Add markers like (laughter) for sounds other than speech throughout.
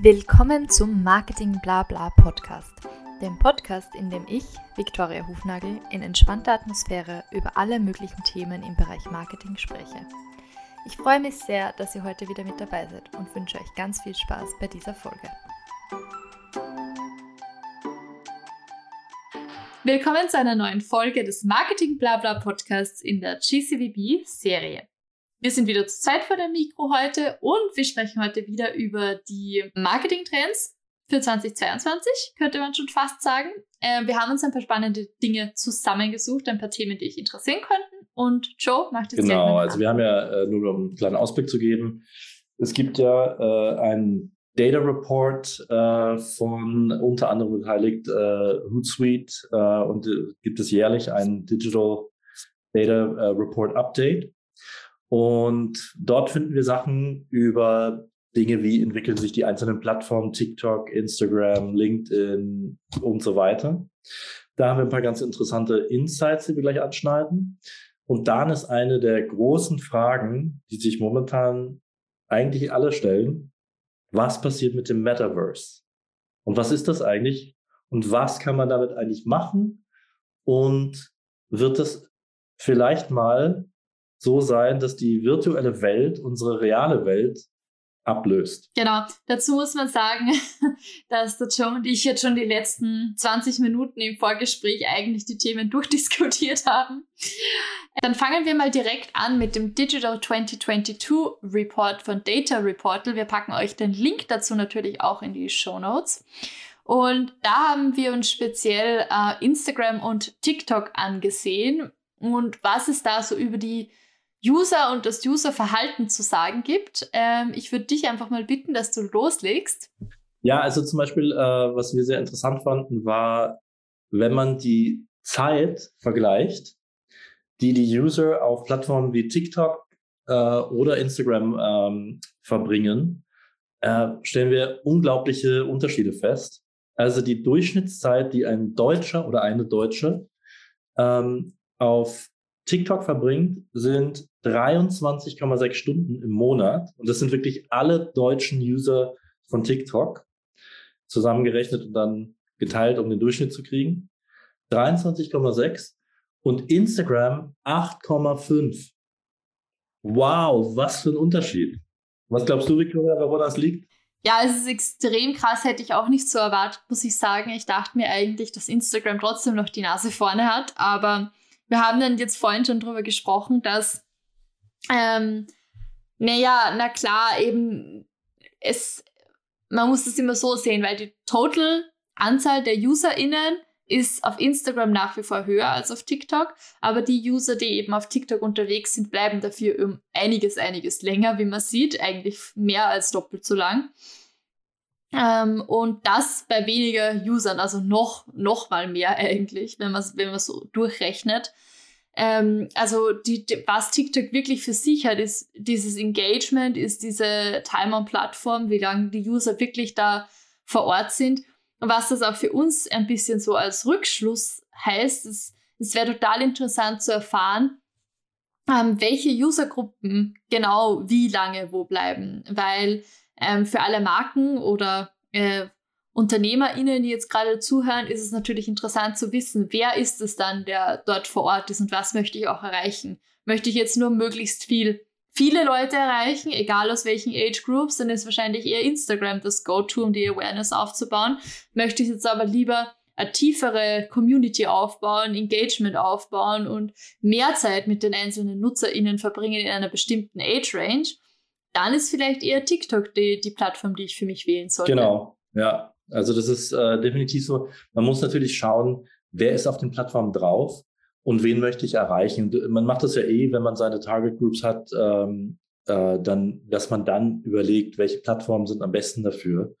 Willkommen zum Marketing Blabla Podcast, dem Podcast, in dem ich, Viktoria Hufnagel, in entspannter Atmosphäre über alle möglichen Themen im Bereich Marketing spreche. Ich freue mich sehr, dass ihr heute wieder mit dabei seid und wünsche euch ganz viel Spaß bei dieser Folge. Willkommen zu einer neuen Folge des Marketing Blabla Podcasts in der GCVB Serie. Wir sind wieder zu zweit vor dem Mikro heute und wir sprechen heute wieder über die Marketing-Trends für 2022, könnte man schon fast sagen. Äh, wir haben uns ein paar spannende Dinge zusammengesucht, ein paar Themen, die euch interessieren könnten. Und Joe macht jetzt Genau, also wir haben ja äh, nur um einen kleinen Ausblick zu geben. Es gibt ja äh, einen Data Report äh, von unter anderem beteiligt äh, Hootsuite äh, und gibt es jährlich ein Digital Data Report Update. Und dort finden wir Sachen über Dinge wie entwickeln sich die einzelnen Plattformen, TikTok, Instagram, LinkedIn und so weiter. Da haben wir ein paar ganz interessante Insights, die wir gleich anschneiden. Und dann ist eine der großen Fragen, die sich momentan eigentlich alle stellen, was passiert mit dem Metaverse? Und was ist das eigentlich? Und was kann man damit eigentlich machen? Und wird es vielleicht mal so sein, dass die virtuelle Welt unsere reale Welt ablöst. Genau. Dazu muss man sagen, (laughs) dass der Joe und ich jetzt schon die letzten 20 Minuten im Vorgespräch eigentlich die Themen (laughs) durchdiskutiert haben. Dann fangen wir mal direkt an mit dem Digital 2022 Report von Data Reportal. Wir packen euch den Link dazu natürlich auch in die Show Notes. Und da haben wir uns speziell äh, Instagram und TikTok angesehen und was es da so über die User und das Userverhalten zu sagen gibt. Ähm, ich würde dich einfach mal bitten, dass du loslegst. Ja, also zum Beispiel, äh, was wir sehr interessant fanden, war, wenn man die Zeit vergleicht, die die User auf Plattformen wie TikTok äh, oder Instagram ähm, verbringen, äh, stellen wir unglaubliche Unterschiede fest. Also die Durchschnittszeit, die ein Deutscher oder eine Deutsche ähm, auf TikTok verbringt, sind 23,6 Stunden im Monat. Und das sind wirklich alle deutschen User von TikTok zusammengerechnet und dann geteilt, um den Durchschnitt zu kriegen. 23,6 und Instagram 8,5. Wow, was für ein Unterschied. Was glaubst du, Victoria, wo das liegt? Ja, es ist extrem krass, hätte ich auch nicht so erwartet, muss ich sagen. Ich dachte mir eigentlich, dass Instagram trotzdem noch die Nase vorne hat, aber wir haben dann jetzt vorhin schon drüber gesprochen, dass, ähm, naja, na klar, eben, es, man muss es immer so sehen, weil die Total Anzahl der UserInnen ist auf Instagram nach wie vor höher als auf TikTok, aber die User, die eben auf TikTok unterwegs sind, bleiben dafür um einiges, einiges länger, wie man sieht, eigentlich mehr als doppelt so lang. Ähm, und das bei weniger Usern, also noch, noch mal mehr eigentlich, wenn man es wenn so durchrechnet. Ähm, also die, die, was TikTok wirklich für sich hat, ist dieses Engagement, ist diese Time-on-Plattform, wie lange die User wirklich da vor Ort sind. Und was das auch für uns ein bisschen so als Rückschluss heißt, ist, es wäre total interessant zu erfahren, ähm, welche Usergruppen genau wie lange wo bleiben. Weil ähm, für alle Marken oder äh, UnternehmerInnen, die jetzt gerade zuhören, ist es natürlich interessant zu wissen, wer ist es dann, der dort vor Ort ist und was möchte ich auch erreichen. Möchte ich jetzt nur möglichst viel, viele Leute erreichen, egal aus welchen Age Groups, dann ist wahrscheinlich eher Instagram das Go-To, um die Awareness aufzubauen. Möchte ich jetzt aber lieber eine tiefere Community aufbauen, Engagement aufbauen und mehr Zeit mit den einzelnen NutzerInnen verbringen in einer bestimmten Age Range, dann ist vielleicht eher TikTok die, die Plattform, die ich für mich wählen sollte. Genau, ja. Also das ist äh, definitiv so. Man muss natürlich schauen, wer ist auf den Plattformen drauf und wen möchte ich erreichen. Man macht das ja eh, wenn man seine Target Groups hat, ähm, äh, dann, dass man dann überlegt, welche Plattformen sind am besten dafür.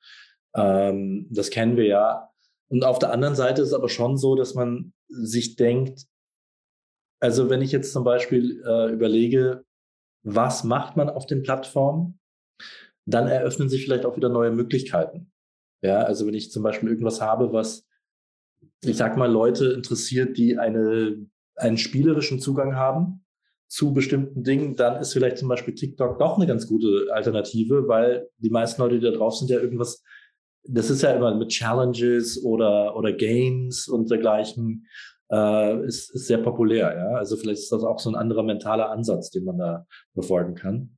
Ähm, das kennen wir ja. Und auf der anderen Seite ist es aber schon so, dass man sich denkt, also wenn ich jetzt zum Beispiel äh, überlege, was macht man auf den Plattformen, dann eröffnen sich vielleicht auch wieder neue Möglichkeiten. Ja, also wenn ich zum Beispiel irgendwas habe, was, ich sag mal, Leute interessiert, die eine, einen spielerischen Zugang haben, zu bestimmten Dingen, dann ist vielleicht zum Beispiel TikTok doch eine ganz gute Alternative, weil die meisten Leute, die da drauf sind, ja irgendwas, das ist ja immer mit Challenges oder, oder Games und dergleichen, äh, ist, ist sehr populär. Ja? Also vielleicht ist das auch so ein anderer mentaler Ansatz, den man da verfolgen kann.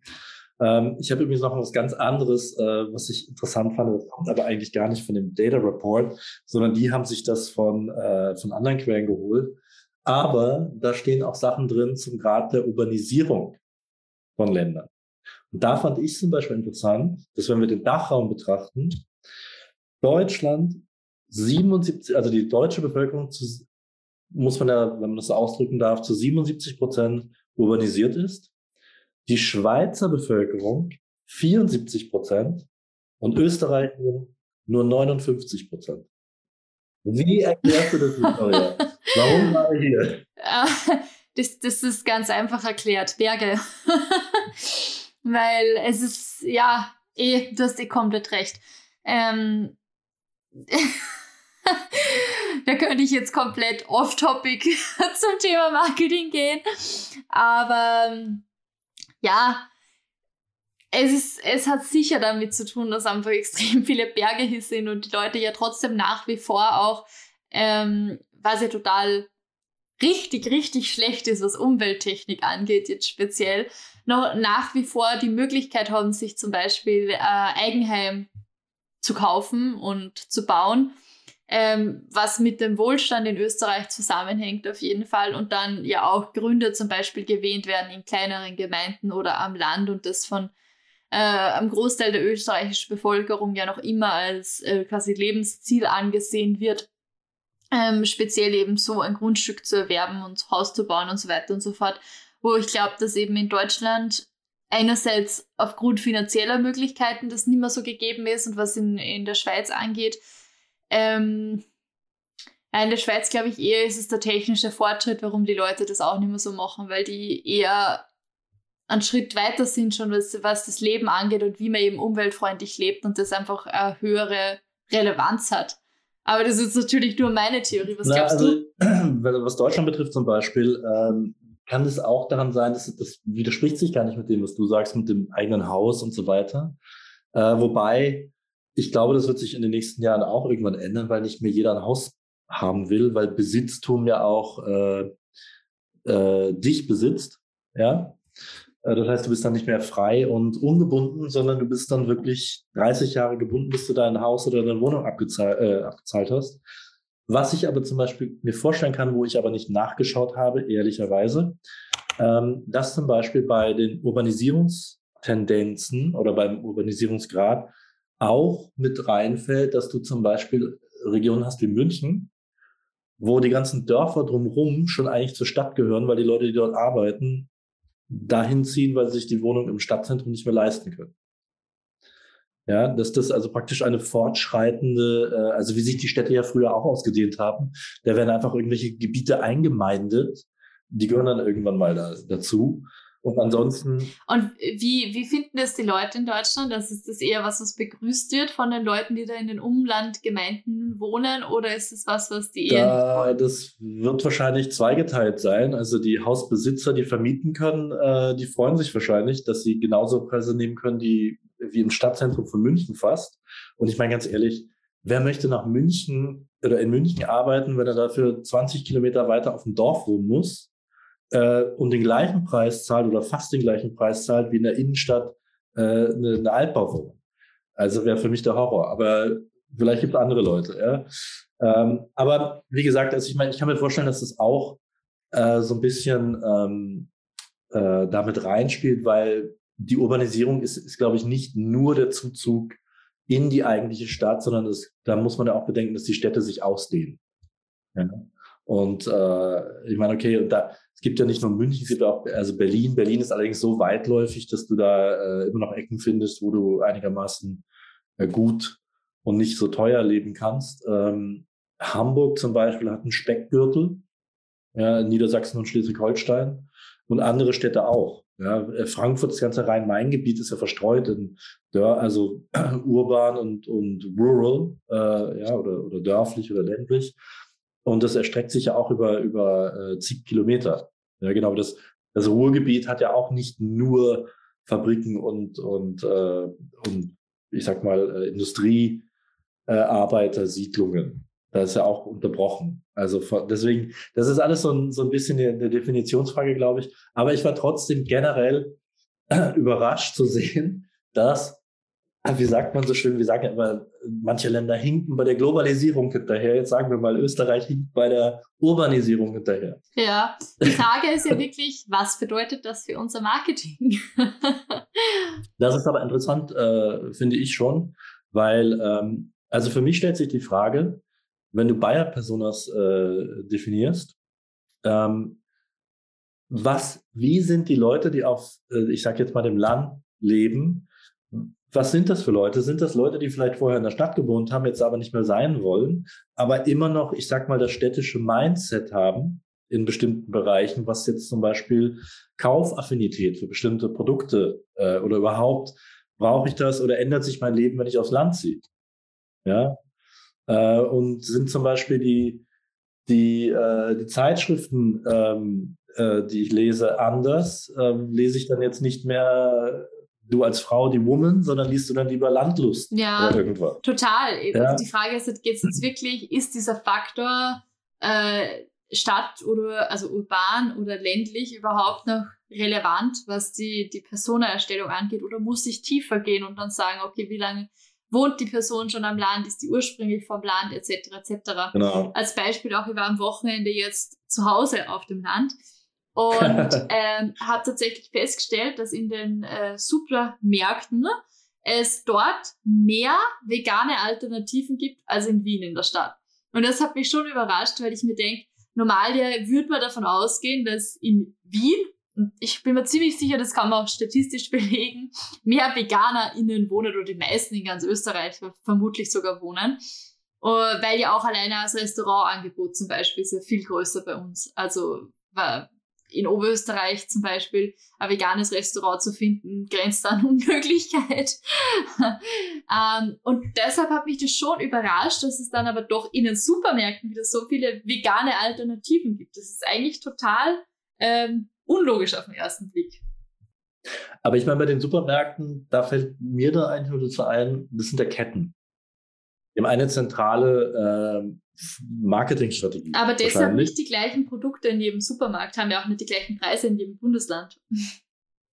Ähm, ich habe übrigens noch was ganz anderes, äh, was ich interessant fand, das kommt aber eigentlich gar nicht von dem Data Report, sondern die haben sich das von, äh, von anderen Quellen geholt. Aber da stehen auch Sachen drin zum Grad der Urbanisierung von Ländern. Und da fand ich zum Beispiel interessant, dass wenn wir den Dachraum betrachten, Deutschland 77, also die deutsche Bevölkerung zu, muss man ja, wenn man das so ausdrücken darf, zu 77 Prozent urbanisiert ist die Schweizer Bevölkerung 74 Prozent und Österreich nur 59 Prozent. Wie erklärst du das, Victoria? (laughs) Warum war ich hier? Das, das ist ganz einfach erklärt. Berge. (laughs) Weil es ist, ja, eh, du hast eh komplett recht. Ähm, (laughs) da könnte ich jetzt komplett off-topic (laughs) zum Thema Marketing gehen. Aber ja, es, ist, es hat sicher damit zu tun, dass einfach (laughs) extrem viele Berge hier sind und die Leute ja trotzdem nach wie vor auch, ähm, was ja total richtig, richtig schlecht ist, was Umwelttechnik angeht, jetzt speziell, noch nach wie vor die Möglichkeit haben, sich zum Beispiel äh, Eigenheim zu kaufen und zu bauen ähm, was mit dem Wohlstand in Österreich zusammenhängt auf jeden Fall und dann ja auch Gründe zum Beispiel gewähnt werden in kleineren Gemeinden oder am Land und das von äh, am Großteil der österreichischen Bevölkerung ja noch immer als äh, quasi Lebensziel angesehen wird, ähm, speziell eben so ein Grundstück zu erwerben und Haus zu bauen und so weiter und so fort, wo ich glaube, dass eben in Deutschland einerseits aufgrund finanzieller Möglichkeiten das nicht mehr so gegeben ist und was in, in der Schweiz angeht, ähm, in der Schweiz, glaube ich, eher ist es der technische Fortschritt, warum die Leute das auch nicht mehr so machen, weil die eher einen Schritt weiter sind schon, was, was das Leben angeht und wie man eben umweltfreundlich lebt und das einfach eine höhere Relevanz hat. Aber das ist natürlich nur meine Theorie. Was Na, glaubst also, du? (clears throat) Was Deutschland betrifft zum Beispiel, ähm, kann es auch daran sein, dass das widerspricht sich gar nicht mit dem, was du sagst, mit dem eigenen Haus und so weiter. Äh, wobei ich glaube, das wird sich in den nächsten Jahren auch irgendwann ändern, weil nicht mehr jeder ein Haus haben will, weil Besitztum ja auch äh, äh, dich besitzt. Ja. Äh, das heißt, du bist dann nicht mehr frei und ungebunden, sondern du bist dann wirklich 30 Jahre gebunden, bis du dein Haus oder deine Wohnung abgezahlt, äh, abgezahlt hast. Was ich aber zum Beispiel mir vorstellen kann, wo ich aber nicht nachgeschaut habe, ehrlicherweise, ähm, dass zum Beispiel bei den Urbanisierungstendenzen oder beim Urbanisierungsgrad auch mit reinfällt, dass du zum Beispiel Regionen hast wie München, wo die ganzen Dörfer drumherum schon eigentlich zur Stadt gehören, weil die Leute, die dort arbeiten, dahin ziehen, weil sie sich die Wohnung im Stadtzentrum nicht mehr leisten können. Ja, dass das also praktisch eine fortschreitende, äh, also wie sich die Städte ja früher auch ausgedehnt haben, da werden einfach irgendwelche Gebiete eingemeindet, die gehören dann irgendwann mal da, dazu. Und ansonsten. Und wie, wie finden das die Leute in Deutschland? Das ist das eher was, was begrüßt wird von den Leuten, die da in den Umlandgemeinden wohnen? Oder ist es was, was die eher. Da, das wird wahrscheinlich zweigeteilt sein. Also die Hausbesitzer, die vermieten können, äh, die freuen sich wahrscheinlich, dass sie genauso Preise nehmen können, die, wie im Stadtzentrum von München fast. Und ich meine ganz ehrlich, wer möchte nach München oder in München arbeiten, wenn er dafür 20 Kilometer weiter auf dem Dorf wohnen muss? Äh, und den gleichen Preis zahlt oder fast den gleichen Preis zahlt wie in der Innenstadt äh, eine, eine Altbauwohnung. Also wäre für mich der Horror. Aber vielleicht gibt es andere Leute. Ja? Ähm, aber wie gesagt, also ich meine, ich kann mir vorstellen, dass das auch äh, so ein bisschen ähm, äh, damit reinspielt, weil die Urbanisierung ist, ist glaube ich, nicht nur der Zuzug in die eigentliche Stadt, sondern das, da muss man ja auch bedenken, dass die Städte sich ausdehnen. Ja? Und äh, ich meine, okay, und da, es gibt ja nicht nur München, es gibt auch, also Berlin. Berlin ist allerdings so weitläufig, dass du da äh, immer noch Ecken findest, wo du einigermaßen äh, gut und nicht so teuer leben kannst. Ähm, Hamburg zum Beispiel hat einen Speckgürtel, ja, Niedersachsen und Schleswig-Holstein und andere Städte auch. Ja, äh, Frankfurt, das ganze Rhein-Main-Gebiet ist ja verstreut in Dör also (clears throat) urban und, und rural, äh, ja, oder, oder dörflich oder ländlich. Und das erstreckt sich ja auch über, über äh, zig Kilometer. Ja, genau. Das, Das Ruhrgebiet hat ja auch nicht nur Fabriken und, und, äh, und ich sag mal, äh, Industriearbeitersiedlungen. Das ist ja auch unterbrochen. Also von, deswegen, das ist alles so ein, so ein bisschen eine, Definitionsfrage, glaube ich. Aber ich war trotzdem generell (clears throat) überrascht zu sehen, dass wie sagt man so schön, wir sagen ja immer, manche Länder hinken bei der Globalisierung hinterher. Jetzt sagen wir mal, Österreich hinkt bei der Urbanisierung hinterher. Ja, die Frage ist ja wirklich, was bedeutet das für unser Marketing? (laughs) das ist aber interessant, äh, finde ich schon, weil, ähm, also für mich stellt sich die Frage, wenn du Bayer-Personas äh, definierst, ähm, was, wie sind die Leute, die auf, äh, ich sage jetzt mal, dem Land leben, was sind das für Leute? Sind das Leute, die vielleicht vorher in der Stadt gewohnt haben, jetzt aber nicht mehr sein wollen, aber immer noch, ich sag mal, das städtische Mindset haben in bestimmten Bereichen, was jetzt zum Beispiel Kaufaffinität für bestimmte Produkte äh, oder überhaupt brauche ich das oder ändert sich mein Leben, wenn ich aufs Land ziehe? Ja. Äh, und sind zum Beispiel die, die, äh, die Zeitschriften, ähm, äh, die ich lese, anders? Ähm, lese ich dann jetzt nicht mehr du als Frau die Woman, sondern liest du dann lieber Landlust ja, oder irgendwas. Total. Ja. Also die Frage ist, geht es jetzt wirklich, ist dieser Faktor äh, Stadt oder also urban oder ländlich überhaupt noch relevant, was die, die Personenerstellung angeht, oder muss ich tiefer gehen und dann sagen, okay, wie lange wohnt die Person schon am Land, ist die ursprünglich vom Land, etc. etc. Genau. Als Beispiel auch, ich war am Wochenende jetzt zu Hause auf dem Land und (laughs) ähm, habe tatsächlich festgestellt, dass in den äh, Supermärkten es dort mehr vegane Alternativen gibt als in Wien in der Stadt. Und das hat mich schon überrascht, weil ich mir denke, normal würde man davon ausgehen, dass in Wien, und ich bin mir ziemlich sicher, das kann man auch statistisch (laughs) belegen, mehr VeganerInnen wohnen oder die meisten in ganz Österreich vermutlich sogar wohnen. weil ja auch alleine das Restaurantangebot zum Beispiel ist ja viel größer bei uns. Also in Oberösterreich zum Beispiel ein veganes Restaurant zu finden, grenzt an (laughs) Unmöglichkeit. ähm, und deshalb hat mich das schon überrascht, dass es dann aber doch in den Supermärkten wieder so viele vegane Alternativen gibt. Das ist eigentlich total ähm, unlogisch auf den ersten Blick. Aber ich meine, bei den Supermärkten, da fällt mir da ein dazu ein, das sind ja Ketten. Wir haben eine zentrale äh, Marketingstrategie. Aber deshalb nicht die gleichen Produkte in jedem Supermarkt, haben ja auch nicht die gleichen Preise in jedem Bundesland.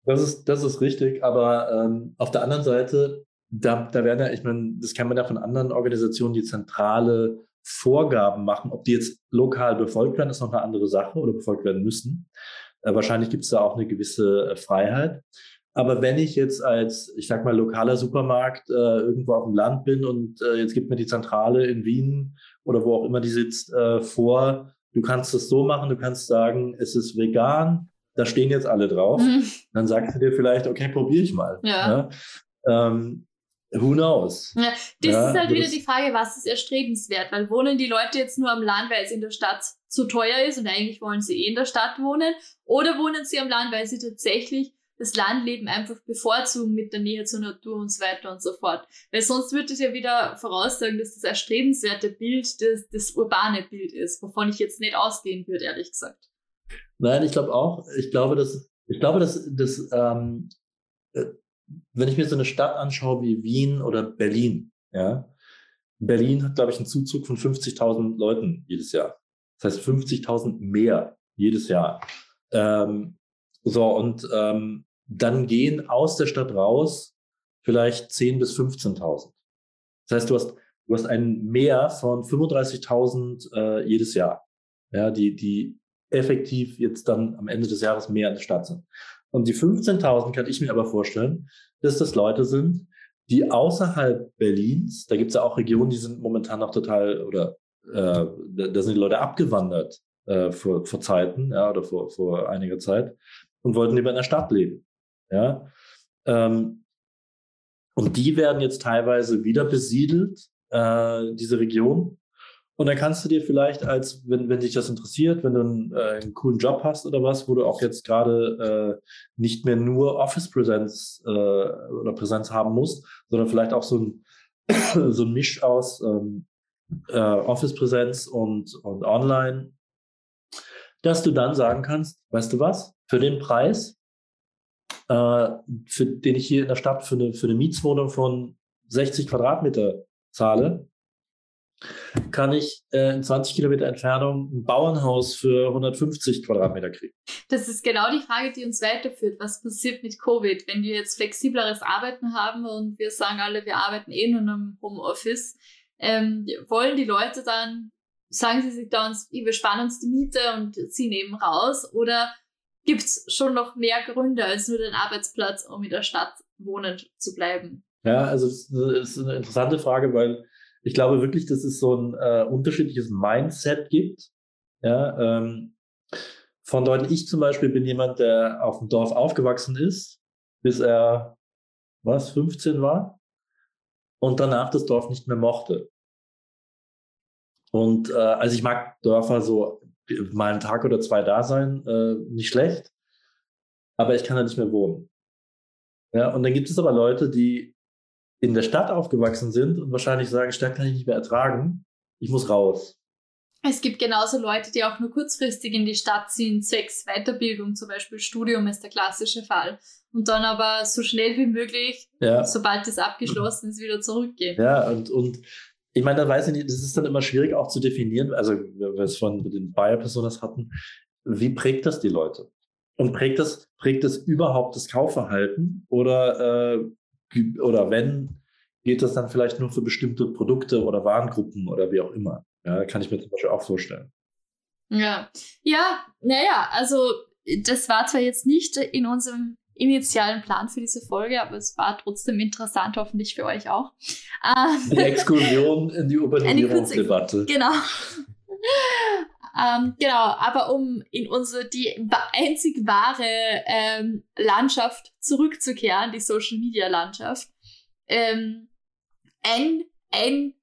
Das ist, das ist richtig, aber ähm, auf der anderen Seite, da, da werden ja, ich meine, das kann man ja von anderen Organisationen, die zentrale Vorgaben machen. Ob die jetzt lokal befolgt werden, ist noch eine andere Sache oder befolgt werden müssen. Äh, wahrscheinlich gibt es da auch eine gewisse äh, Freiheit. Aber wenn ich jetzt als, ich sag mal, lokaler Supermarkt äh, irgendwo auf dem Land bin und äh, jetzt gibt mir die Zentrale in Wien oder wo auch immer die sitzt äh, vor, du kannst es so machen, du kannst sagen, es ist vegan, da stehen jetzt alle drauf. Mhm. Dann sagst du dir vielleicht, okay, probiere ich mal. Ja. ja? Ähm, who knows? Ja, das ja, ist halt wieder die Frage, was ist erstrebenswert? Weil wohnen die Leute jetzt nur am Land, weil es in der Stadt zu teuer ist und eigentlich wollen sie eh in der Stadt wohnen? Oder wohnen sie am Land, weil sie tatsächlich das Landleben einfach bevorzugen mit der Nähe zur Natur und so weiter und so fort. Weil sonst würde es ja wieder voraussagen, dass das erstrebenswerte Bild das, das urbane Bild ist, wovon ich jetzt nicht ausgehen würde, ehrlich gesagt. Nein, ich glaube auch, ich glaube, dass, ich glaube, dass, dass ähm, äh, wenn ich mir so eine Stadt anschaue wie Wien oder Berlin, ja, Berlin hat, glaube ich, einen Zuzug von 50.000 Leuten jedes Jahr. Das heißt 50.000 mehr jedes Jahr. Ähm, so, und ähm, dann gehen aus der Stadt raus vielleicht 10.000 bis 15.000. Das heißt, du hast, du hast ein Mehr von 35.000 äh, jedes Jahr, ja, die, die effektiv jetzt dann am Ende des Jahres mehr in der Stadt sind. Und die 15.000 kann ich mir aber vorstellen, dass das Leute sind, die außerhalb Berlins, da gibt es ja auch Regionen, die sind momentan noch total, oder äh, da sind die Leute abgewandert äh, vor, vor Zeiten, ja, oder vor, vor einiger Zeit, und wollten lieber in der Stadt leben. Ja? Ähm, und die werden jetzt teilweise wieder besiedelt, äh, diese Region. Und dann kannst du dir vielleicht als, wenn, wenn dich das interessiert, wenn du einen, äh, einen coolen Job hast oder was, wo du auch jetzt gerade äh, nicht mehr nur Office-Präsenz äh, oder Präsenz haben musst, sondern vielleicht auch so ein, (coughs) so ein Misch aus ähm, äh, Office-Präsenz und, und Online, dass du dann sagen kannst, weißt du was? Für den Preis, äh, für den ich hier in der Stadt für eine, für eine Mietswohnung von 60 Quadratmeter zahle, kann ich äh, in 20 Kilometer Entfernung ein Bauernhaus für 150 Quadratmeter kriegen. Das ist genau die Frage, die uns weiterführt. Was passiert mit Covid, wenn wir jetzt flexibleres Arbeiten haben und wir sagen alle, wir arbeiten eh nur im Homeoffice? Ähm, wollen die Leute dann, sagen sie sich dann, wir sparen uns die Miete und ziehen eben raus? Oder gibt es schon noch mehr Gründe als nur den Arbeitsplatz, um in der Stadt wohnend zu bleiben? Ja, also das ist eine interessante Frage, weil ich glaube wirklich, dass es so ein äh, unterschiedliches Mindset gibt. Ja, ähm, von Leuten, ich zum Beispiel bin jemand, der auf dem Dorf aufgewachsen ist, bis er, was, 15 war und danach das Dorf nicht mehr mochte. Und äh, also ich mag Dörfer so mal einen Tag oder zwei da sein, äh, nicht schlecht, aber ich kann da nicht mehr wohnen. Ja, und dann gibt es aber Leute, die in der Stadt aufgewachsen sind und wahrscheinlich sagen, Stadt kann ich nicht mehr ertragen, ich muss raus. Es gibt genauso Leute, die auch nur kurzfristig in die Stadt ziehen, zwecks Weiterbildung, zum Beispiel Studium ist der klassische Fall. Und dann aber so schnell wie möglich, ja. sobald es abgeschlossen ist, wieder zurückgehen. Ja, und, und ich meine, da weiß ich nicht, das ist dann immer schwierig auch zu definieren, also wir es von den Buyer-Personas hatten, wie prägt das die Leute? Und prägt das, prägt das überhaupt das Kaufverhalten? Oder äh, oder wenn, geht das dann vielleicht nur für bestimmte Produkte oder Warengruppen oder wie auch immer. Ja, kann ich mir zum Beispiel auch vorstellen. Ja, ja, naja, also das war zwar jetzt nicht in unserem initialen Plan für diese Folge, aber es war trotzdem interessant, hoffentlich für euch auch. (laughs) Eine Exkursion in die Urbanisierungsdebatte. Genau. (laughs) ähm, genau, aber um in unsere die einzig wahre ähm, Landschaft zurückzukehren, die Social Media Landschaft, ähm, ein, einen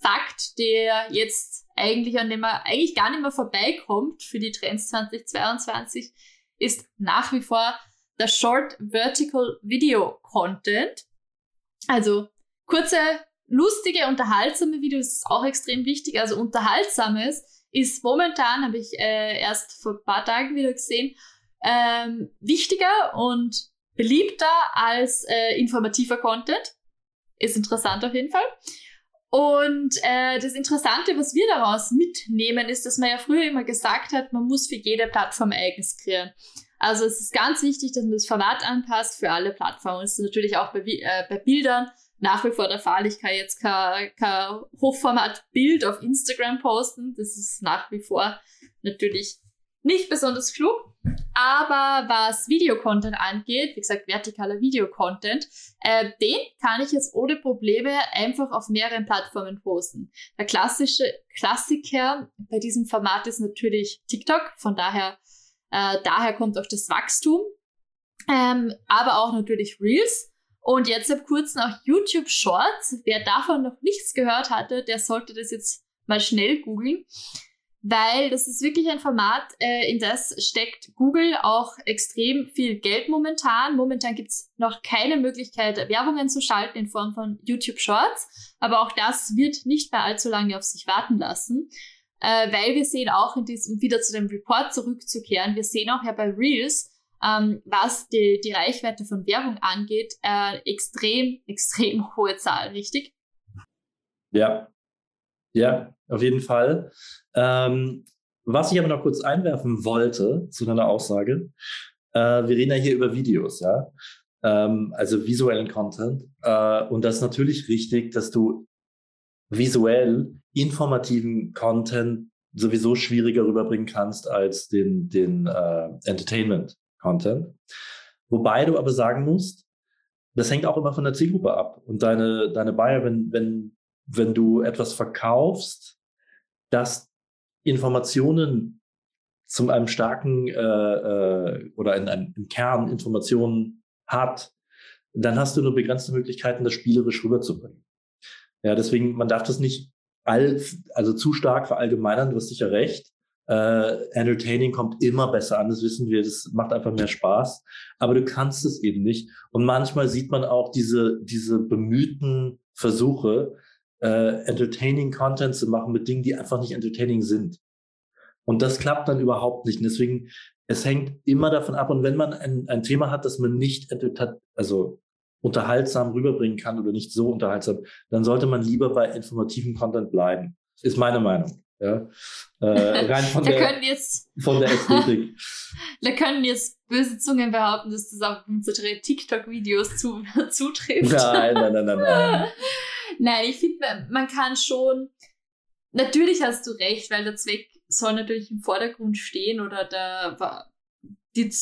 Fakt, der jetzt eigentlich an dem man eigentlich gar nicht mehr vorbeikommt für die Trends 2022, ist nach wie vor der Short Vertical Video Content. Also kurze, lustige, unterhaltsame Videos ist auch extrem wichtig. Also unterhaltsames ist momentan, habe ich äh, erst vor ein paar Tagen wieder gesehen, ähm, wichtiger und beliebter als äh, informativer Content. Ist interessant auf jeden Fall. Und äh, das Interessante, was wir daraus mitnehmen, ist, dass man ja früher immer gesagt hat, man muss für jede Plattform eigens kreieren. Also es ist ganz wichtig, dass man das Format anpasst für alle Plattformen. Das ist natürlich auch bei, äh, bei Bildern nach wie vor der Fall. Ich kann jetzt kein, kein Hochformat-Bild auf Instagram posten. Das ist nach wie vor natürlich nicht besonders klug. Aber was Videocontent angeht, wie gesagt, vertikaler Videocontent, äh, den kann ich jetzt ohne Probleme einfach auf mehreren Plattformen posten. Der klassische Klassiker bei diesem Format ist natürlich TikTok, von daher, äh, daher kommt auch das Wachstum. Ähm, aber auch natürlich Reels. Und jetzt ab kurzem auch YouTube Shorts. Wer davon noch nichts gehört hatte, der sollte das jetzt mal schnell googeln, weil das ist wirklich ein Format, äh, in das steckt Google auch extrem viel Geld momentan. Momentan gibt's noch keine Möglichkeit, Werbungen zu schalten in Form von YouTube Shorts, aber auch das wird nicht mehr allzu lange auf sich warten lassen. Äh, weil wir sehen auch in diesem, um wieder zu dem Report zurückzukehren, wir sehen auch ja bei Reels, ähm, was die, die Reichweite von Werbung angeht, äh, extrem, extrem (laughs) hohe Zahl, richtig? Ja, ja, auf jeden Fall. Ähm, was ich aber noch kurz einwerfen wollte zu deiner Aussage, äh, wir reden ja hier über Videos, ja, ähm, also visuellen Content. Äh, und das ist natürlich richtig, dass du visuell informativen Content sowieso schwieriger rüberbringen kannst als den, den äh, Entertainment. Content. Wobei du aber sagen musst, das hängt auch immer von der Zielgruppe ab. Und deine, deine Buyer, wenn, wenn, wenn du etwas verkaufst, das Informationen zu einem starken äh, äh, oder in einem im Kern Informationen hat, dann hast du nur begrenzte Möglichkeiten, das spielerisch rüberzubringen. Ja, deswegen, man darf das nicht all, also zu stark verallgemeinern, du hast sicher recht. Äh, Entertaining kommt immer besser an, das wissen wir, das macht einfach mehr Spaß. Aber du kannst es eben nicht. Und manchmal sieht man auch diese, diese bemühten Versuche, äh, entertaining Content zu machen mit Dingen, die einfach nicht entertaining sind. Und das klappt dann überhaupt nicht. Und deswegen es hängt immer davon ab. Und wenn man ein, ein Thema hat, das man nicht also unterhaltsam rüberbringen kann oder nicht so unterhaltsam, dann sollte man lieber bei informativem Content bleiben. Ist meine Meinung. Ja, äh, (laughs) rein von, der, jetzt, von der Ästhetik. (laughs) da können jetzt böse Zungen behaupten, dass das auf unsere TikTok-Videos zu, (laughs) zutrifft. Nein, nein, nein, nein, nein. nein, ich finde, man kann schon, natürlich hast du recht, weil der Zweck soll natürlich im Vordergrund stehen oder der, die,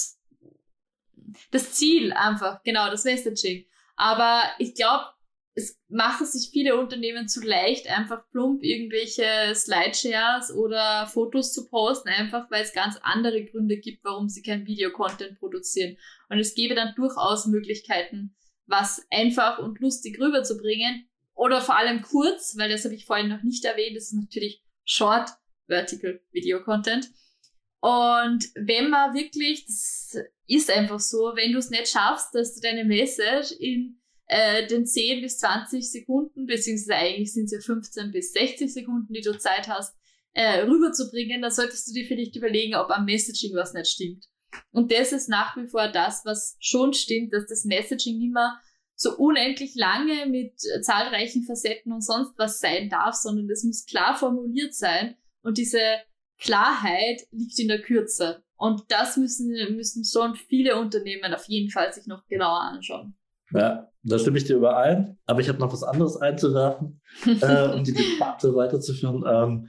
das Ziel einfach, genau, das Messaging. Aber ich glaube, es machen sich viele Unternehmen zu leicht, einfach plump irgendwelche Slideshares oder Fotos zu posten, einfach weil es ganz andere Gründe gibt, warum sie kein Videocontent produzieren. Und es gäbe dann durchaus Möglichkeiten, was einfach und lustig rüberzubringen. Oder vor allem kurz, weil das habe ich vorhin noch nicht erwähnt, das ist natürlich Short Vertical Video Content. Und wenn man wirklich, das ist einfach so, wenn du es nicht schaffst, dass du deine Message in äh, den 10 bis 20 Sekunden, beziehungsweise eigentlich sind es ja 15 bis 60 Sekunden, die du Zeit hast, äh, rüberzubringen, dann solltest du dir vielleicht überlegen, ob am Messaging was nicht stimmt. Und das ist nach wie vor das, was schon stimmt, dass das Messaging immer so unendlich lange mit äh, zahlreichen Facetten und sonst was sein darf, sondern das muss klar formuliert sein. Und diese Klarheit liegt in der Kürze. Und das müssen, müssen schon viele Unternehmen auf jeden Fall sich noch genauer anschauen. Ja, da stimme ich dir überein. Aber ich habe noch was anderes einzuwerfen, (laughs) äh, um die Debatte weiterzuführen. Ähm,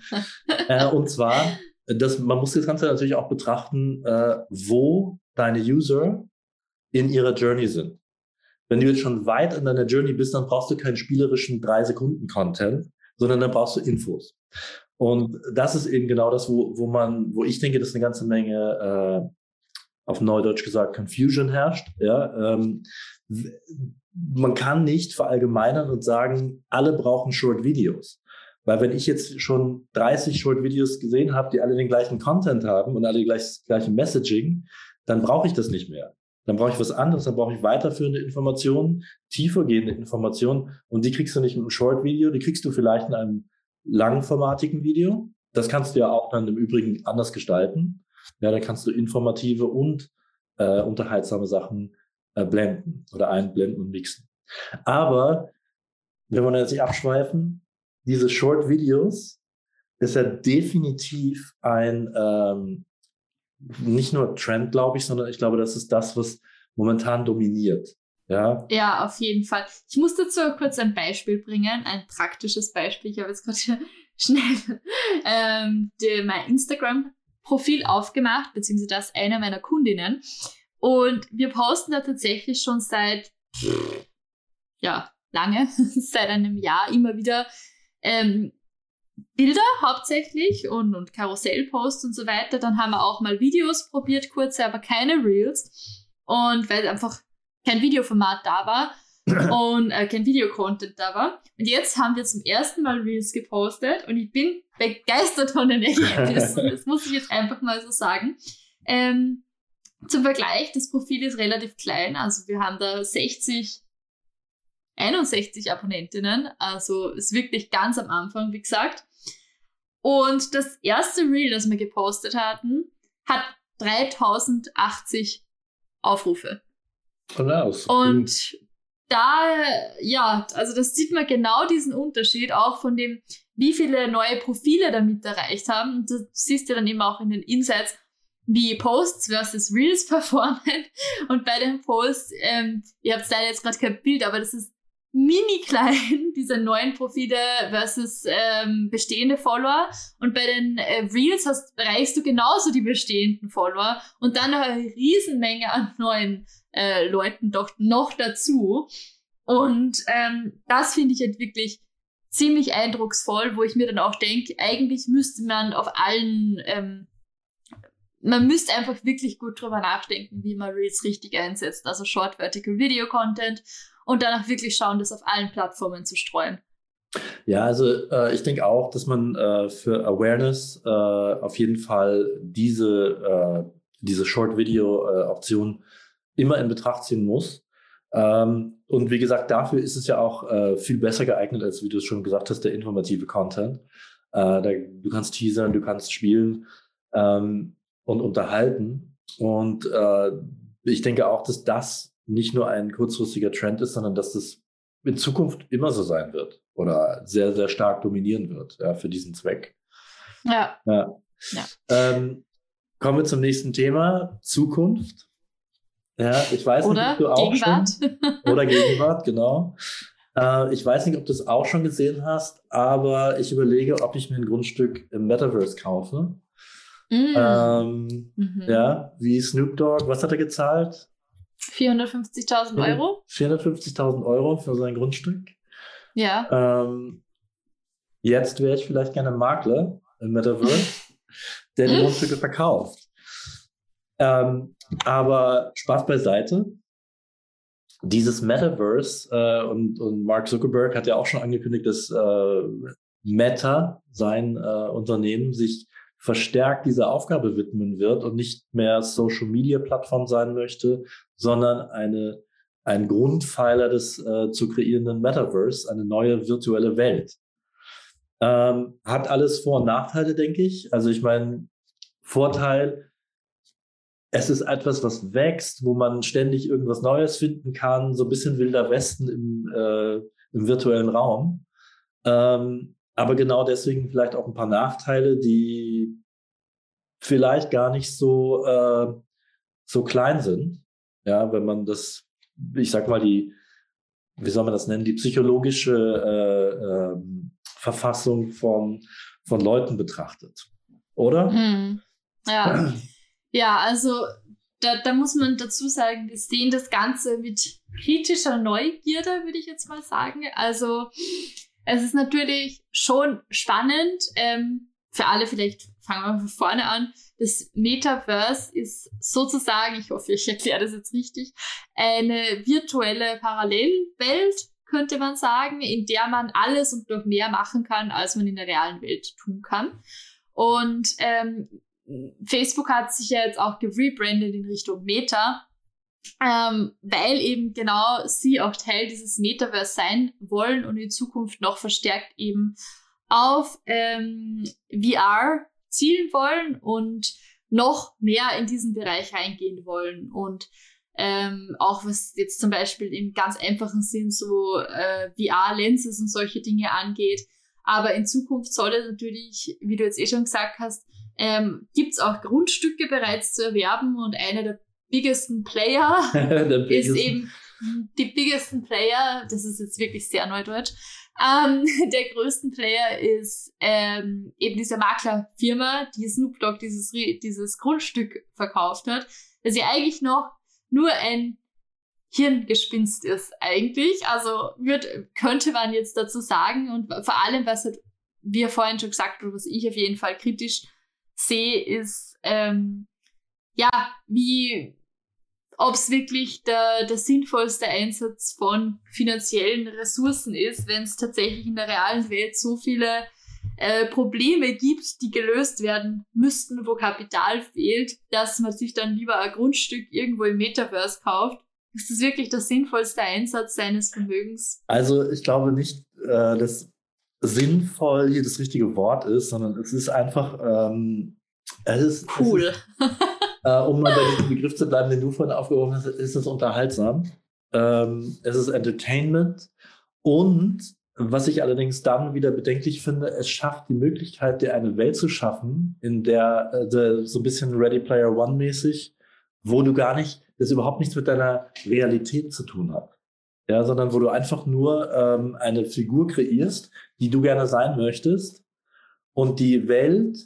äh, und zwar, das, man muss das Ganze natürlich auch betrachten, äh, wo deine User in ihrer Journey sind. Wenn du jetzt schon weit in deiner Journey bist, dann brauchst du keinen spielerischen 3-Sekunden-Content, sondern dann brauchst du Infos. Und das ist eben genau das, wo, wo man, wo ich denke, dass eine ganze Menge äh, auf Neudeutsch gesagt Confusion herrscht. Ja, ähm, man kann nicht verallgemeinern und sagen, alle brauchen Short Videos. Weil wenn ich jetzt schon 30 Short Videos gesehen habe, die alle den gleichen Content haben und alle gleich, gleiche Messaging, dann brauche ich das nicht mehr. Dann brauche ich was anderes, dann brauche ich weiterführende Informationen, tiefergehende Informationen und die kriegst du nicht mit einem Short Video, die kriegst du vielleicht in einem langformatigen Video. Das kannst du ja auch dann im Übrigen anders gestalten. Ja, da kannst du informative und äh, unterhaltsame Sachen äh, blenden oder einblenden und mixen. Aber wenn wir jetzt nicht abschweifen, diese Short Videos ist ja definitiv ein ähm, nicht nur Trend, glaube ich, sondern ich glaube, das ist das, was momentan dominiert. Ja. ja, auf jeden Fall. Ich muss dazu kurz ein Beispiel bringen, ein praktisches Beispiel. Ich habe jetzt gerade (laughs) schnell ähm, die, mein Instagram-Profil aufgemacht, beziehungsweise das einer meiner Kundinnen. Und wir posten da tatsächlich schon seit, ja, lange, (laughs) seit einem Jahr immer wieder ähm, Bilder hauptsächlich und, und Karussellposts und so weiter. Dann haben wir auch mal Videos probiert, kurze, aber keine Reels. Und weil einfach kein Videoformat da war (clears throat) und äh, kein Videocontent da war. Und jetzt haben wir zum ersten Mal Reels gepostet und ich bin begeistert von den Ergebnissen. (laughs) das muss ich jetzt einfach mal so sagen. Ähm, zum Vergleich, das Profil ist relativ klein, also wir haben da 60, 61 Abonnentinnen, also ist wirklich ganz am Anfang, wie gesagt. Und das erste Reel, das wir gepostet hatten, hat 3080 Aufrufe. Voraus. Und da, ja, also das sieht man genau diesen Unterschied auch von dem, wie viele neue Profile damit erreicht haben. Und das siehst du dann eben auch in den Insights, wie Posts versus Reels (laughs) performen. Und bei den Posts, ähm, ihr habt leider jetzt gerade kein Bild, aber das ist mini klein, (laughs) diese neuen Profile versus ähm, bestehende Follower. Und bei den äh, Reels hast, erreichst du genauso die bestehenden Follower und dann eine Riesenmenge an neuen äh, Leuten doch noch dazu. Und ähm, das finde ich halt wirklich ziemlich eindrucksvoll, wo ich mir dann auch denke, eigentlich müsste man auf allen, ähm, man müsste einfach wirklich gut drüber nachdenken, wie man Reels richtig einsetzt. Also Short Vertical Video Content und danach wirklich schauen, das auf allen Plattformen zu streuen. Ja, also äh, ich denke auch, dass man äh, für Awareness äh, auf jeden Fall diese, äh, diese Short-Video-Option äh, immer in Betracht ziehen muss. Ähm, und wie gesagt, dafür ist es ja auch äh, viel besser geeignet, als wie du es schon gesagt hast, der informative Content. Da, du kannst teasern, du kannst spielen ähm, und unterhalten. und ich denke auch, dass das nicht nur ein kurzfristiger Trend ist, sondern dass das in Zukunft immer so sein wird oder sehr, sehr stark dominieren wird ja, für diesen Zweck. Ja. ja. ja. Ähm, kommen wir zum nächsten Thema, Zukunft. Ja, ich weiß oder nicht, ob du auch Gegenwart. schon. (laughs) Oder Gegenwart, genau. Äh, ich weiß nicht, ob du es auch schon gesehen hast, aber ich überlege, ob ich mir ein Grundstück im Metaverse kaufe. Mm. Ähm, mhm. Ja, wie Snoop Dogg, was hat er gezahlt? 450.000 Euro? 450.000 Euro für sein Grundstück. Ja. Ähm, jetzt wäre ich vielleicht gerne Makler im Metaverse, (laughs) der die Grundstücke verkauft. Ähm, aber Spaß beiseite. Dieses Metaverse äh, und, und Mark Zuckerberg hat ja auch schon angekündigt, dass äh, Meta, sein äh, Unternehmen, sich verstärkt dieser Aufgabe widmen wird und nicht mehr Social Media Plattform sein möchte, sondern eine, ein Grundpfeiler des äh, zu kreierenden Metaverse, eine neue virtuelle Welt. Ähm, hat alles Vor- und Nachteile, denke ich. Also ich meine, Vorteil, es ist etwas, was wächst, wo man ständig irgendwas Neues finden kann, so ein bisschen wilder Westen im, äh, im virtuellen Raum. Ähm, aber genau deswegen vielleicht auch ein paar Nachteile, die vielleicht gar nicht so, äh, so klein sind. Ja, wenn man das, ich sag mal, die, wie soll man das nennen, die psychologische äh, äh, Verfassung von, von Leuten betrachtet. Oder? Hm. Ja. (clears throat) ja, also da, da muss man dazu sagen, wir sehen das Ganze mit kritischer Neugierde, würde ich jetzt mal sagen. Also es ist natürlich schon spannend, ähm, für alle vielleicht fangen wir von vorne an. Das Metaverse ist sozusagen, ich hoffe, ich erkläre das jetzt richtig, eine virtuelle Parallelwelt, könnte man sagen, in der man alles und noch mehr machen kann, als man in der realen Welt tun kann. Und ähm, Facebook hat sich ja jetzt auch gerebrandet in Richtung Meta ähm, weil eben genau sie auch Teil dieses Metaverse sein wollen und in Zukunft noch verstärkt eben auf ähm, VR zielen wollen und noch mehr in diesen Bereich reingehen wollen und ähm, auch was jetzt zum Beispiel im ganz einfachen Sinn so äh, VR-Lenses und solche Dinge angeht. Aber in Zukunft soll es natürlich, wie du jetzt eh schon gesagt hast, ähm, gibt es auch Grundstücke bereits zu erwerben und eine der biggesten Player (laughs) ist eben die biggesten Player, das ist jetzt wirklich sehr neudeutsch, ähm, (laughs) der größten Player ist ähm, eben diese Maklerfirma, die Snoop Dogg dieses, dieses Grundstück verkauft hat, das ja eigentlich noch nur ein Hirngespinst ist eigentlich. Also wird, könnte man jetzt dazu sagen und vor allem, was halt, wir vorhin schon gesagt haben, was ich auf jeden Fall kritisch sehe, ist ähm, ja, wie ob es wirklich der, der sinnvollste Einsatz von finanziellen Ressourcen ist, wenn es tatsächlich in der realen Welt so viele äh, Probleme gibt, die gelöst werden müssten, wo Kapital fehlt, dass man sich dann lieber ein Grundstück irgendwo im Metaverse kauft. Ist das wirklich der sinnvollste Einsatz seines Vermögens? Also ich glaube nicht, äh, dass sinnvoll hier das richtige Wort ist, sondern es ist einfach ähm, es ist, cool. Es ist, (laughs) äh, um mal bei diesem Begriff zu bleiben, den du vorhin aufgeworfen hast, ist es unterhaltsam. Ähm, es ist Entertainment. Und was ich allerdings dann wieder bedenklich finde, es schafft die Möglichkeit, dir eine Welt zu schaffen, in der äh, so ein bisschen Ready Player One mäßig, wo du gar nicht, das überhaupt nichts mit deiner Realität zu tun hat. Ja, sondern wo du einfach nur ähm, eine Figur kreierst, die du gerne sein möchtest. Und die Welt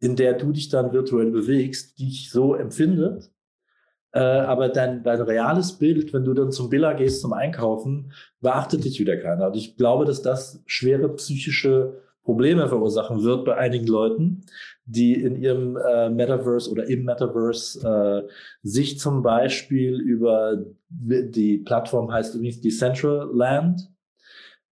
in der du dich dann virtuell bewegst, dich so empfindet. Äh, aber dein, dein reales Bild, wenn du dann zum Billa gehst zum Einkaufen, beachtet dich wieder keiner. Und ich glaube, dass das schwere psychische Probleme verursachen wird bei einigen Leuten, die in ihrem äh, Metaverse oder im Metaverse äh, sich zum Beispiel über die Plattform heißt übrigens Decentraland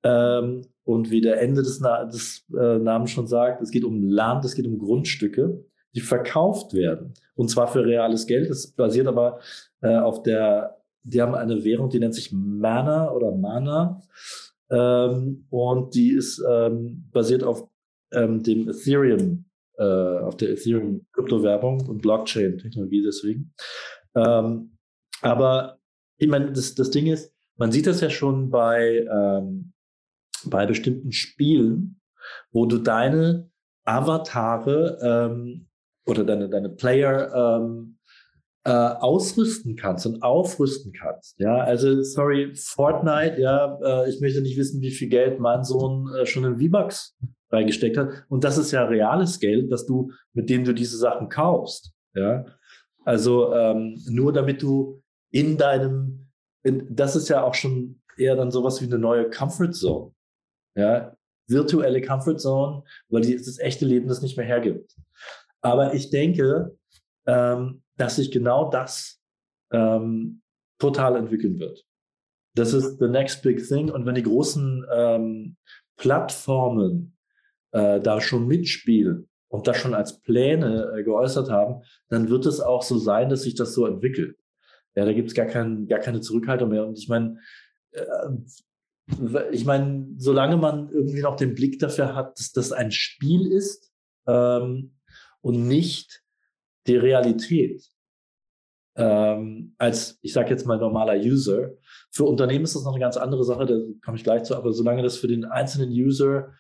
ähm, und wie der Ende des, Na des äh, Namens schon sagt, es geht um Land, es geht um Grundstücke, die verkauft werden. Und zwar für reales Geld. Das basiert aber äh, auf der, die haben eine Währung, die nennt sich Mana oder Mana. Ähm, und die ist ähm, basiert auf ähm, dem Ethereum äh, auf der Ethereum-Kryptowährung und Blockchain-Technologie deswegen. Ähm, aber ich meine, das, das Ding ist, man sieht das ja schon bei, ähm, bei bestimmten Spielen, wo du deine Avatare ähm, oder deine, deine Player ähm, äh, ausrüsten kannst und aufrüsten kannst. Ja, also sorry, Fortnite, ja, äh, ich möchte nicht wissen, wie viel Geld mein Sohn äh, schon in V-Bucks reingesteckt hat. Und das ist ja reales Geld, dass du, mit dem du diese Sachen kaufst. Ja, also ähm, nur damit du in deinem, in, das ist ja auch schon eher dann sowas wie eine neue Comfort Zone. Ja, virtuelle Comfort Zone, weil die, das echte Leben das nicht mehr hergibt. Aber ich denke, ähm, dass sich genau das ähm, total entwickeln wird. Das ist the next big thing. Und wenn die großen ähm, Plattformen äh, da schon mitspielen und das schon als Pläne äh, geäußert haben, dann wird es auch so sein, dass sich das so entwickelt. Ja, da gibt es gar, kein, gar keine Zurückhaltung mehr. Und ich meine, äh, ich meine, solange man irgendwie noch den Blick dafür hat, dass das ein Spiel ist ähm, und nicht die Realität, ähm, als, ich sage jetzt mal, normaler User. Für Unternehmen ist das noch eine ganz andere Sache, da komme ich gleich zu, aber solange das für den einzelnen User,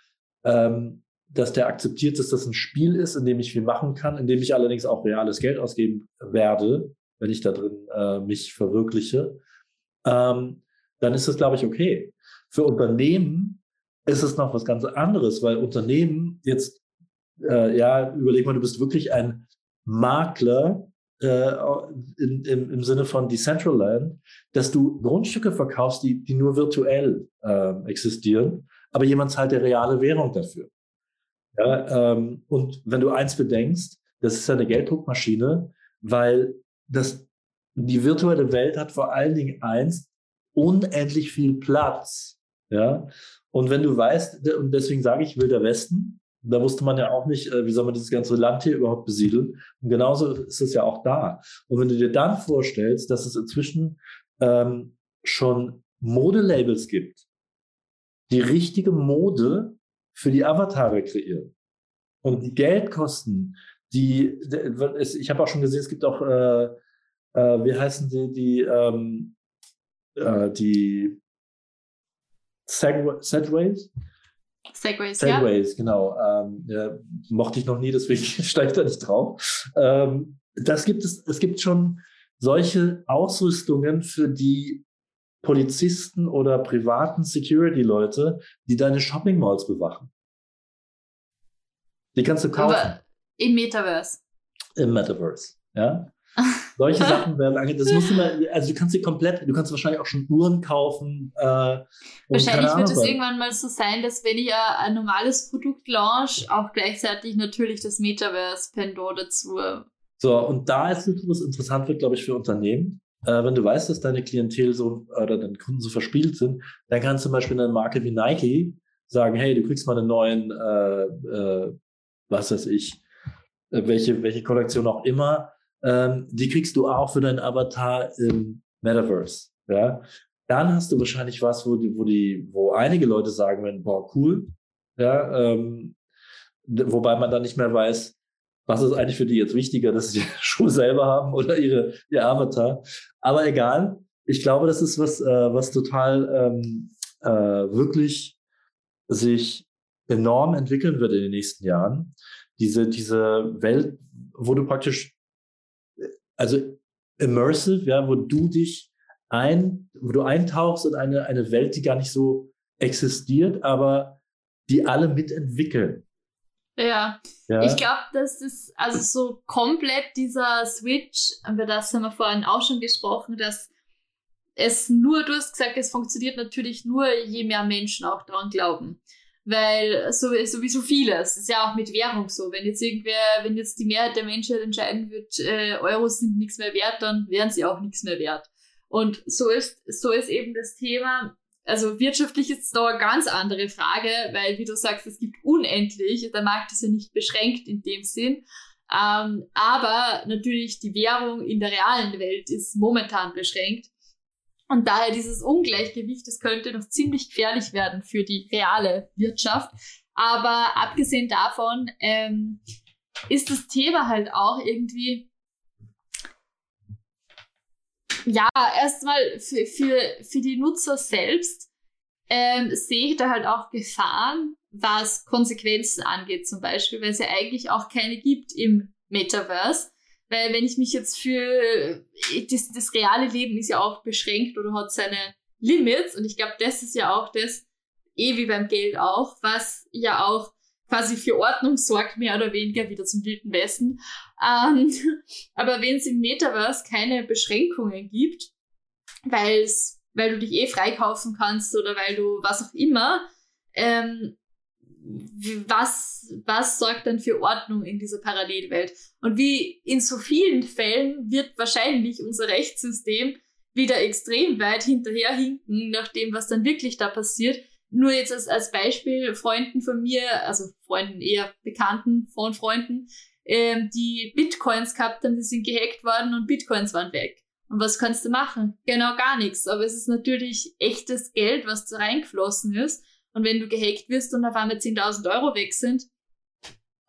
ähm, dass der akzeptiert, dass das ein Spiel ist, in dem ich viel machen kann, in dem ich allerdings auch reales Geld ausgeben werde, wenn ich da drin äh, mich verwirkliche, ähm, dann ist das, glaube ich, okay. Für Unternehmen ist es noch was ganz anderes, weil Unternehmen jetzt, äh, ja, überleg mal, du bist wirklich ein Makler äh, in, im, im Sinne von Decentraland, dass du Grundstücke verkaufst, die, die nur virtuell äh, existieren, aber jemand zahlt der reale Währung dafür. Ja, ähm, und wenn du eins bedenkst, das ist ja eine Gelddruckmaschine, weil das, die virtuelle Welt hat vor allen Dingen eins, unendlich viel Platz. Ja, und wenn du weißt, und deswegen sage ich Wilder Westen, da wusste man ja auch nicht, äh, wie soll man dieses ganze Land hier überhaupt besiedeln. Und genauso ist es ja auch da. Und wenn du dir dann vorstellst, dass es inzwischen ähm, schon Modelabels gibt, die richtige Mode für die Avatare kreieren und die Geldkosten, die, ich habe auch schon gesehen, es gibt auch, äh, äh, wie heißen die, die, ähm, äh, die Segways? Segways, Segways, ja. genau. Ähm, ja, mochte ich noch nie, deswegen (laughs) steige ich da nicht drauf. Ähm, das gibt es, es gibt schon solche Ausrüstungen für die Polizisten oder privaten Security-Leute, die deine Shopping-Malls bewachen. Die kannst du kaufen. Aber Im Metaverse. Im Metaverse, ja. (laughs) Solche Sachen werden ange das musst du mal, also du kannst dir komplett, du kannst wahrscheinlich auch schon Uhren kaufen. Äh, wahrscheinlich wird es irgendwann mal so sein, dass wenn ich ein, normales Produkt launch, auch gleichzeitig natürlich das Metaverse Pendant dazu. So, und da ist es interessant wird, glaube ich, für Unternehmen. Äh, wenn du weißt, dass deine Klientel so oder deine Kunden so verspielt sind, dann kannst du zum Beispiel eine Marke wie Nike sagen, hey, du kriegst mal einen neuen, äh, äh, was weiß ich, äh, welche, welche Kollektion auch immer, ähm, die kriegst du auch für deinen Avatar im Metaverse. Ja? Dann hast du wahrscheinlich was, wo die, wo die, wo einige Leute sagen werden, boah, cool. Ja, ähm, wobei man dann nicht mehr weiß, was ist eigentlich für die jetzt wichtiger, dass sie (laughs) die Schuhe selber haben oder ihre, ihr Avatar. Aber egal. Ich glaube, das ist was, äh, was total ähm, äh, wirklich sich enorm entwickeln wird in den nächsten Jahren. Diese, diese Welt, wo du praktisch also immersive, ja, wo du dich ein, wo du eintauchst in eine, eine Welt, die gar nicht so existiert, aber die alle mitentwickeln. Ja. ja. Ich glaube, dass das, also so komplett dieser Switch, über das haben wir vorhin auch schon gesprochen, dass es nur, du hast gesagt, es funktioniert natürlich nur, je mehr Menschen auch dran glauben. Weil so, sowieso vieles, ist ja auch mit Währung so. Wenn jetzt irgendwer, wenn jetzt die Mehrheit der Menschheit entscheiden wird, äh, Euros sind nichts mehr wert, dann wären sie auch nichts mehr wert. Und so ist, so ist eben das Thema. Also wirtschaftlich ist es da eine ganz andere Frage, weil, wie du sagst, es gibt unendlich, der Markt ist ja nicht beschränkt in dem Sinn. Ähm, aber natürlich die Währung in der realen Welt ist momentan beschränkt. Und daher dieses Ungleichgewicht, das könnte noch ziemlich gefährlich werden für die reale Wirtschaft. Aber abgesehen davon, ähm, ist das Thema halt auch irgendwie, ja, erstmal für, für, für die Nutzer selbst ähm, sehe ich da halt auch Gefahren, was Konsequenzen angeht, zum Beispiel, weil es ja eigentlich auch keine gibt im Metaverse. Weil wenn ich mich jetzt für das, das reale Leben ist ja auch beschränkt oder hat seine Limits und ich glaube, das ist ja auch das, eh wie beim Geld auch, was ja auch quasi für Ordnung sorgt, mehr oder weniger wieder zum Wilden Westen. Ähm, (laughs) aber wenn es im Metaverse keine Beschränkungen gibt, weil du dich eh freikaufen kannst oder weil du was auch immer, ähm, was, was sorgt dann für Ordnung in dieser Parallelwelt? Und wie in so vielen Fällen wird wahrscheinlich unser Rechtssystem wieder extrem weit hinterherhinken, nach dem, was dann wirklich da passiert. Nur jetzt als, als Beispiel, Freunden von mir, also Freunden eher Bekannten von Freunden, ähm, die Bitcoins gehabt haben, die sind gehackt worden und Bitcoins waren weg. Und was kannst du machen? Genau gar nichts. Aber es ist natürlich echtes Geld, was da reingeflossen ist. Und wenn du gehackt wirst und auf einmal 10.000 Euro weg sind,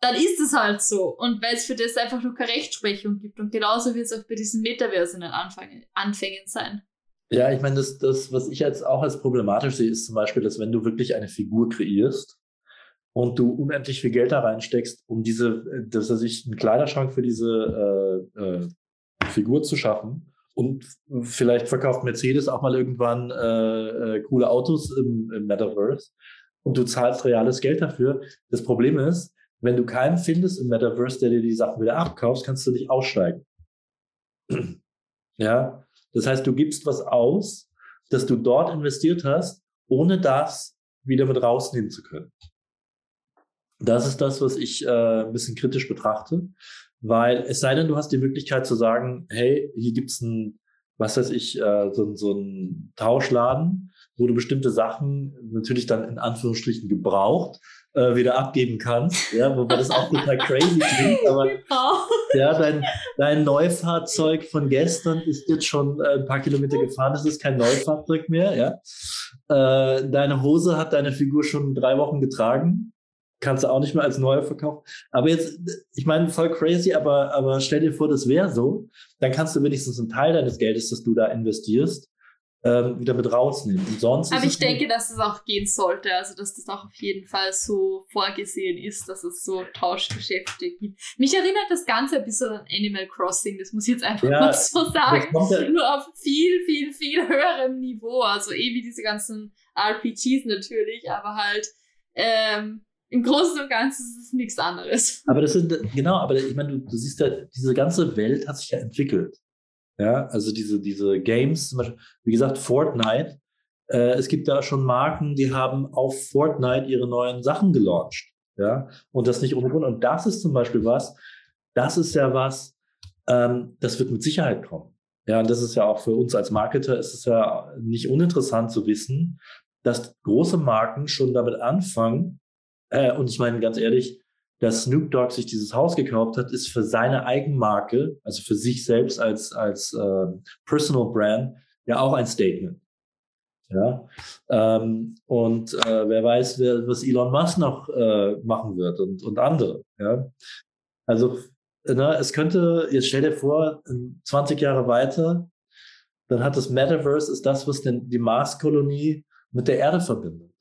dann ist es halt so. Und weil es für das einfach nur keine Rechtsprechung gibt. Und genauso wird es auch bei diesen Metaverse in den Anfängen, sein. Ja, ich meine, das, das, was ich jetzt auch als problematisch sehe, ist zum Beispiel, dass wenn du wirklich eine Figur kreierst und du unendlich viel Geld da reinsteckst, um diese, dass er sich einen Kleiderschrank für diese äh, äh, Figur zu schaffen, und vielleicht verkauft Mercedes auch mal irgendwann äh, äh, coole Autos im, im Metaverse. Und du zahlst reales Geld dafür. Das Problem ist, wenn du keinen findest im Metaverse, der dir die Sachen wieder abkaufst, kannst du nicht aussteigen. (clears throat) ja, das heißt, du gibst was aus, das du dort investiert hast, ohne das wieder mit hin zu können. Das ist das, was ich äh, ein bisschen kritisch betrachte. Weil es sei denn, du hast die Möglichkeit zu sagen, hey, hier gibt's ein, was weiß ich, äh, so, so ein Tauschladen, wo du bestimmte Sachen natürlich dann in Anführungsstrichen gebraucht äh, wieder abgeben kannst, ja, wobei das auch total crazy klingt, aber (laughs) ja, dein, dein Neufahrzeug von gestern ist jetzt schon äh, ein paar Kilometer gefahren, das ist kein Neufahrzeug mehr, ja. Äh, deine Hose hat deine Figur schon drei Wochen getragen, kannst du auch nicht mehr als neuer verkaufen. Aber jetzt, ich meine, voll crazy, aber, aber stell dir vor, das wäre so, dann kannst du wenigstens einen Teil deines Geldes, das du da investierst, ähm, wieder mit rausnehmen. Und sonst aber ich denke, dass es auch gehen sollte, also dass das auch auf jeden Fall so vorgesehen ist, dass es so Tauschgeschäfte gibt. Mich erinnert das Ganze ein bisschen an Animal Crossing, das muss ich jetzt einfach ja, mal so sagen. Ja (laughs) Nur auf viel, viel, viel höherem Niveau, also eh wie diese ganzen RPGs natürlich, aber halt ähm, im Großen und Ganzen ist es nichts anderes. Aber das sind, genau, aber ich meine, du, du siehst ja, diese ganze Welt hat sich ja entwickelt. Ja, also diese, diese Games, zum Beispiel, wie gesagt, Fortnite, äh, es gibt da schon Marken, die haben auf Fortnite ihre neuen Sachen gelauncht. Ja, und das nicht ohne Grund. Und das ist zum Beispiel was, das ist ja was, ähm, das wird mit Sicherheit kommen. Ja, und das ist ja auch für uns als Marketer, ist es ja nicht uninteressant zu wissen, dass große Marken schon damit anfangen, äh, und ich meine ganz ehrlich, dass Snoop Dogg sich dieses Haus gekauft hat, ist für seine Eigenmarke, also für sich selbst als, als äh, Personal Brand, ja auch ein Statement. Ja, ähm, und äh, wer weiß, wer, was Elon Musk noch äh, machen wird und, und andere. Ja, also na, es könnte, jetzt stell dir vor, 20 Jahre weiter, dann hat das Metaverse ist das, was denn die Mars-Kolonie mit der Erde verbindet.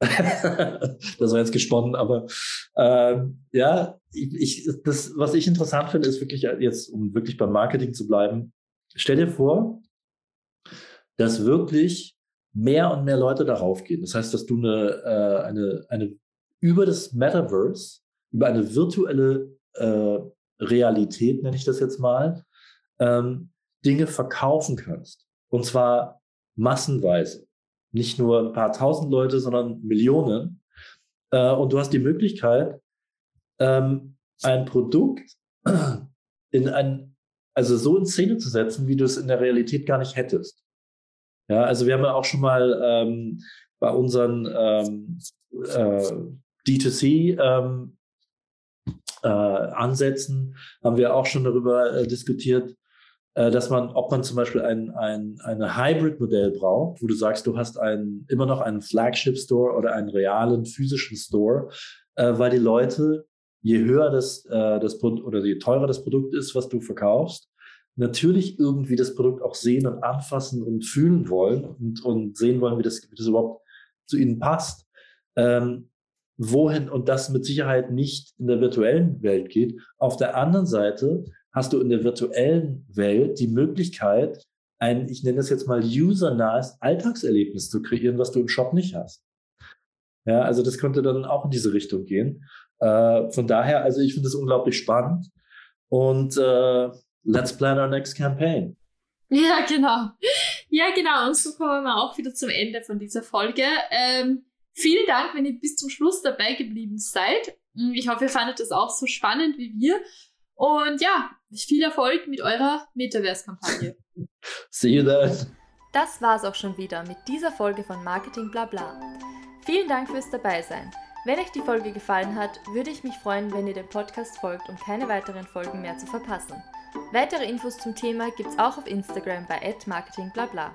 (laughs) das war jetzt gesponnen, aber äh, ja, ich, das, was ich interessant finde, ist wirklich jetzt, um wirklich beim Marketing zu bleiben, stell dir vor, dass wirklich mehr und mehr Leute darauf gehen. Das heißt, dass du eine, äh, eine, eine über das Metaverse, über eine virtuelle äh, Realität, nenne ich das jetzt mal, ähm, Dinge verkaufen kannst. Und zwar massenweise nicht nur ein paar tausend Leute, sondern Millionen. Äh, und du hast die Möglichkeit, ähm, ein Produkt (clears throat) in ein, also so in Szene zu setzen, wie du es in der Realität gar nicht hättest. Ja, also wir haben ja auch schon mal ähm, bei unseren ähm, äh, D2C ähm, äh, Ansätzen haben wir auch schon darüber äh, diskutiert, dass man, ob man zum Beispiel ein, ein eine Hybrid-Modell braucht, wo du sagst, du hast einen, immer noch einen Flagship-Store oder einen realen physischen Store, äh, weil die Leute je höher das, äh, das Produkt oder je teurer das Produkt ist, was du verkaufst, natürlich irgendwie das Produkt auch sehen und anfassen und fühlen wollen und, und sehen wollen, wie das, wie das überhaupt zu ihnen passt. Ähm, wohin und das mit Sicherheit nicht in der virtuellen Welt geht. Auf der anderen Seite hast du in der virtuellen Welt die Möglichkeit, ein, ich nenne das jetzt mal usernahes Alltagserlebnis zu kreieren, was du im Shop nicht hast. Ja, also das könnte dann auch in diese Richtung gehen. Äh, von daher, also ich finde es unglaublich spannend und äh, let's plan our next campaign. Ja, genau. Ja, genau. Und so kommen wir auch wieder zum Ende von dieser Folge. Ähm, vielen Dank, wenn ihr bis zum Schluss dabei geblieben seid. Ich hoffe, ihr fandet das auch so spannend wie wir. Und ja, viel Erfolg mit eurer Metaverse-Kampagne. See you then. Das war's auch schon wieder mit dieser Folge von Marketing Blabla. Vielen Dank fürs Dabeisein. Wenn euch die Folge gefallen hat, würde ich mich freuen, wenn ihr dem Podcast folgt, um keine weiteren Folgen mehr zu verpassen. Weitere Infos zum Thema gibt's auch auf Instagram bei @marketingblabla.